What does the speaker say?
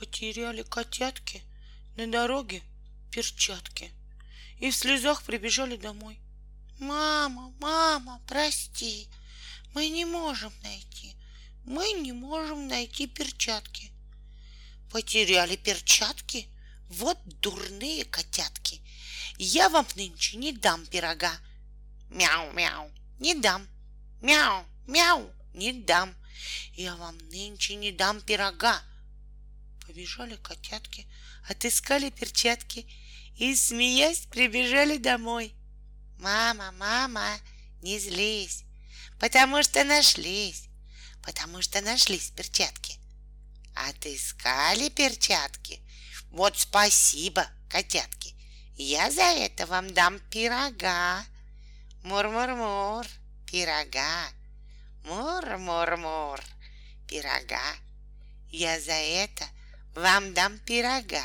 Потеряли котятки на дороге перчатки и в слезах прибежали домой. Мама, мама, прости, мы не можем найти, мы не можем найти перчатки. Потеряли перчатки? Вот дурные котятки. Я вам нынче не дам пирога. Мяу-мяу, не дам. Мяу-мяу, не дам. Я вам нынче не дам пирога. Побежали котятки, отыскали перчатки и, смеясь, прибежали домой. Мама, мама, не злись, потому что нашлись, потому что нашлись перчатки. Отыскали перчатки? Вот спасибо, котятки. Я за это вам дам пирога. Мур-мур-мур, пирога. Мур-мур-мур, пирога. Я за это вам дам пирога.